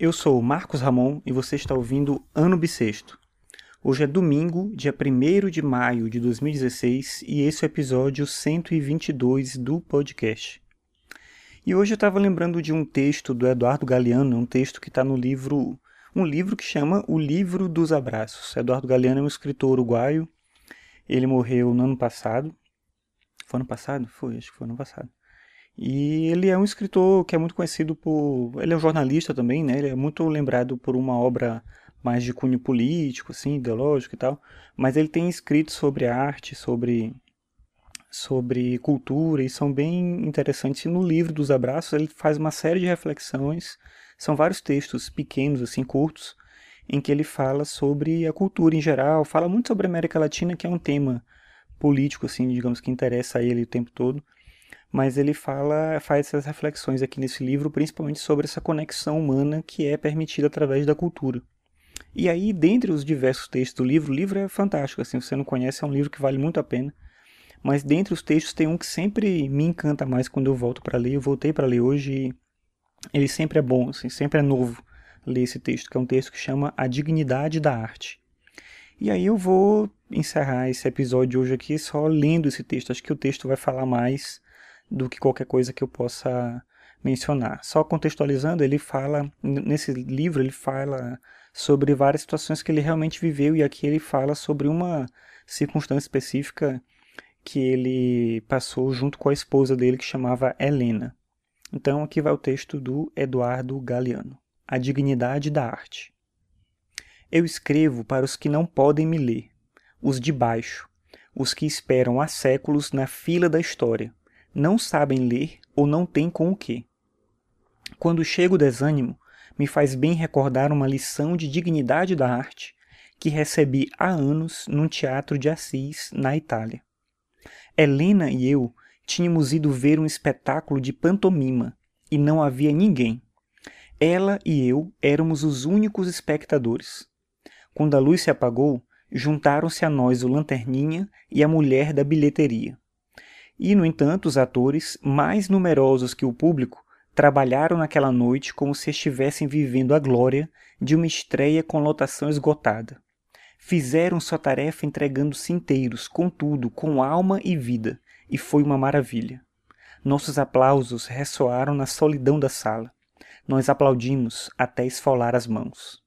Eu sou Marcos Ramon e você está ouvindo Ano Bissexto. Hoje é domingo, dia 1 de maio de 2016 e esse é o episódio 122 do podcast. E hoje eu estava lembrando de um texto do Eduardo Galeano, um texto que está no livro, um livro que chama O Livro dos Abraços. Eduardo Galeano é um escritor uruguaio, ele morreu no ano passado. Foi ano passado? Foi, acho que foi ano passado. E ele é um escritor que é muito conhecido por. Ele é um jornalista também, né? Ele é muito lembrado por uma obra mais de cunho político, assim, ideológico e tal. Mas ele tem escritos sobre arte, sobre sobre cultura e são bem interessantes. E no livro dos abraços ele faz uma série de reflexões. São vários textos pequenos, assim, curtos, em que ele fala sobre a cultura em geral, fala muito sobre a América Latina, que é um tema político, assim, digamos que interessa a ele o tempo todo mas ele fala, faz essas reflexões aqui nesse livro, principalmente sobre essa conexão humana que é permitida através da cultura. E aí, dentre os diversos textos do livro, o livro é fantástico, assim, se você não conhece, é um livro que vale muito a pena. Mas dentre os textos tem um que sempre me encanta mais quando eu volto para ler. Eu voltei para ler hoje e ele sempre é bom, assim, sempre é novo ler esse texto, que é um texto que chama A Dignidade da Arte. E aí eu vou encerrar esse episódio hoje aqui só lendo esse texto. Acho que o texto vai falar mais do que qualquer coisa que eu possa mencionar. Só contextualizando, ele fala, nesse livro, ele fala sobre várias situações que ele realmente viveu, e aqui ele fala sobre uma circunstância específica que ele passou junto com a esposa dele, que chamava Helena. Então, aqui vai o texto do Eduardo Galeano: A Dignidade da Arte. Eu escrevo para os que não podem me ler, os de baixo, os que esperam há séculos na fila da história não sabem ler ou não têm com o que. Quando chega o desânimo, me faz bem recordar uma lição de dignidade da arte que recebi há anos num teatro de Assis, na Itália. Helena e eu tínhamos ido ver um espetáculo de pantomima e não havia ninguém. Ela e eu éramos os únicos espectadores. Quando a luz se apagou, juntaram-se a nós o lanterninha e a mulher da bilheteria. E, no entanto, os atores, mais numerosos que o público, trabalharam naquela noite como se estivessem vivendo a glória de uma estreia com lotação esgotada. Fizeram sua tarefa entregando-se inteiros, contudo, com alma e vida, e foi uma maravilha. Nossos aplausos ressoaram na solidão da sala. Nós aplaudimos até esfolar as mãos.